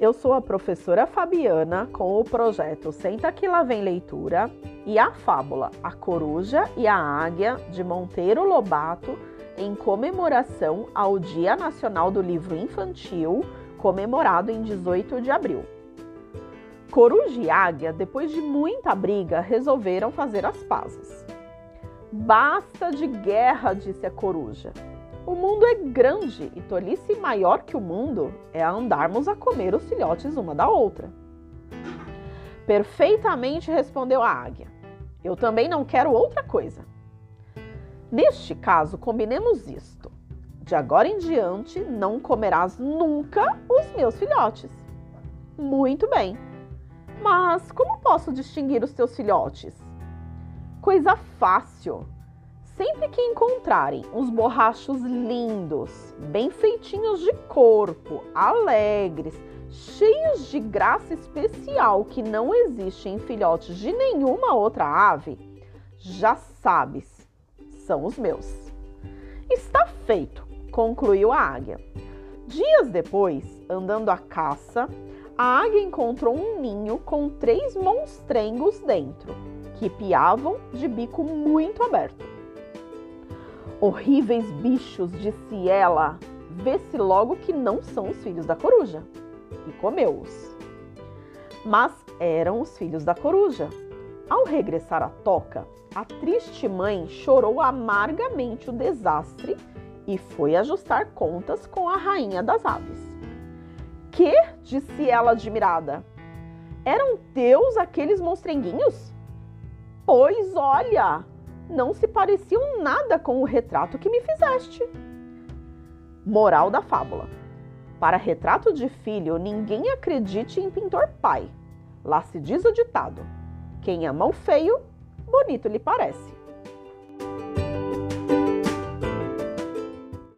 Eu sou a professora Fabiana com o projeto Senta que lá vem leitura e a fábula A Coruja e a Águia de Monteiro Lobato em comemoração ao Dia Nacional do Livro Infantil, comemorado em 18 de abril. Coruja e Águia, depois de muita briga, resolveram fazer as pazes. Basta de guerra, disse a coruja. O mundo é grande e tolice maior que o mundo é andarmos a comer os filhotes uma da outra. Perfeitamente respondeu a águia. Eu também não quero outra coisa. Neste caso, combinemos isto. De agora em diante, não comerás nunca os meus filhotes. Muito bem. Mas como posso distinguir os teus filhotes? Coisa fácil. Sempre que encontrarem uns borrachos lindos, bem feitinhos de corpo, alegres, cheios de graça especial que não existe em filhotes de nenhuma outra ave, já sabes, são os meus. Está feito, concluiu a águia. Dias depois, andando à caça, a águia encontrou um ninho com três monstrengos dentro, que piavam de bico muito aberto. Horríveis bichos, disse ela. Vê-se logo que não são os filhos da coruja. E comeu-os. Mas eram os filhos da coruja. Ao regressar à toca, a triste mãe chorou amargamente o desastre e foi ajustar contas com a rainha das aves. Que? disse ela admirada. Eram teus aqueles monstrenguinhos? Pois olha, não se pareciam nada com o retrato que me fizeste. Moral da fábula: Para retrato de filho, ninguém acredite em pintor pai. Lá se diz o ditado: quem ama o feio, bonito lhe parece.